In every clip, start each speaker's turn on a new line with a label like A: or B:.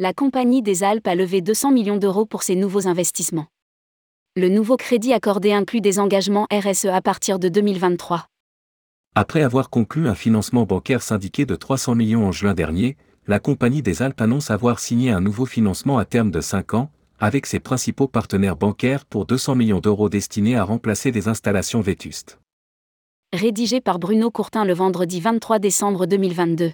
A: La Compagnie des Alpes a levé 200 millions d'euros pour ses nouveaux investissements. Le nouveau crédit accordé inclut des engagements RSE à partir de 2023.
B: Après avoir conclu un financement bancaire syndiqué de 300 millions en juin dernier, la Compagnie des Alpes annonce avoir signé un nouveau financement à terme de 5 ans, avec ses principaux partenaires bancaires pour 200 millions d'euros destinés à remplacer des installations vétustes.
A: Rédigé par Bruno Courtin le vendredi 23 décembre 2022.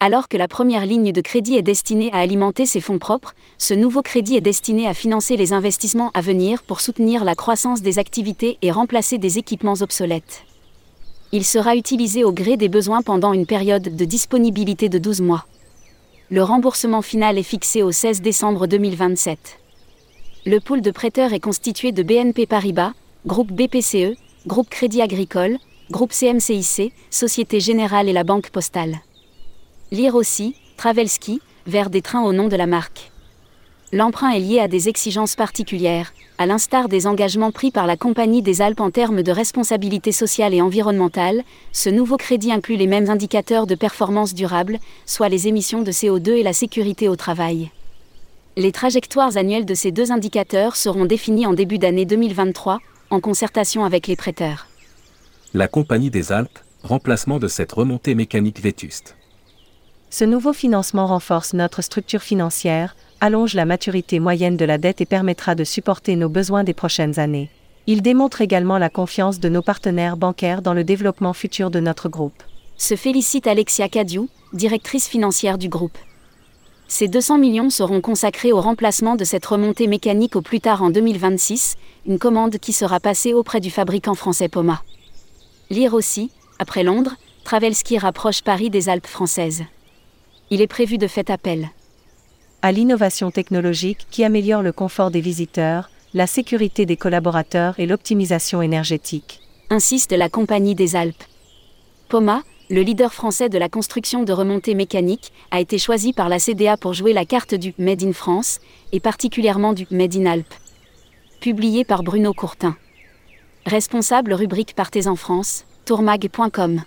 A: Alors que la première ligne de crédit est destinée à alimenter ses fonds propres, ce nouveau crédit est destiné à financer les investissements à venir pour soutenir la croissance des activités et remplacer des équipements obsolètes. Il sera utilisé au gré des besoins pendant une période de disponibilité de 12 mois. Le remboursement final est fixé au 16 décembre 2027. Le pool de prêteurs est constitué de BNP Paribas, groupe BPCE, groupe Crédit Agricole, groupe CMCIC, Société Générale et la Banque Postale. Lire aussi, Travelski, vers des trains au nom de la marque. L'emprunt est lié à des exigences particulières, à l'instar des engagements pris par la Compagnie des Alpes en termes de responsabilité sociale et environnementale, ce nouveau crédit inclut les mêmes indicateurs de performance durable, soit les émissions de CO2 et la sécurité au travail. Les trajectoires annuelles de ces deux indicateurs seront définies en début d'année 2023, en concertation avec les prêteurs.
B: La Compagnie des Alpes, remplacement de cette remontée mécanique vétuste.
C: Ce nouveau financement renforce notre structure financière, allonge la maturité moyenne de la dette et permettra de supporter nos besoins des prochaines années. Il démontre également la confiance de nos partenaires bancaires dans le développement futur de notre groupe.
A: Se félicite Alexia Cadiou, directrice financière du groupe. Ces 200 millions seront consacrés au remplacement de cette remontée mécanique au plus tard en 2026, une commande qui sera passée auprès du fabricant français Poma. Lire aussi, après Londres, Travelski rapproche Paris des Alpes françaises il est prévu de fait appel
C: à l'innovation technologique qui améliore le confort des visiteurs, la sécurité des collaborateurs et l'optimisation énergétique.
A: Insiste la Compagnie des Alpes. Poma, le leader français de la construction de remontées mécaniques, a été choisi par la CDA pour jouer la carte du Made in France, et particulièrement du Made in Alpes. Publié par Bruno Courtin. Responsable rubrique Partez en France, tourmag.com.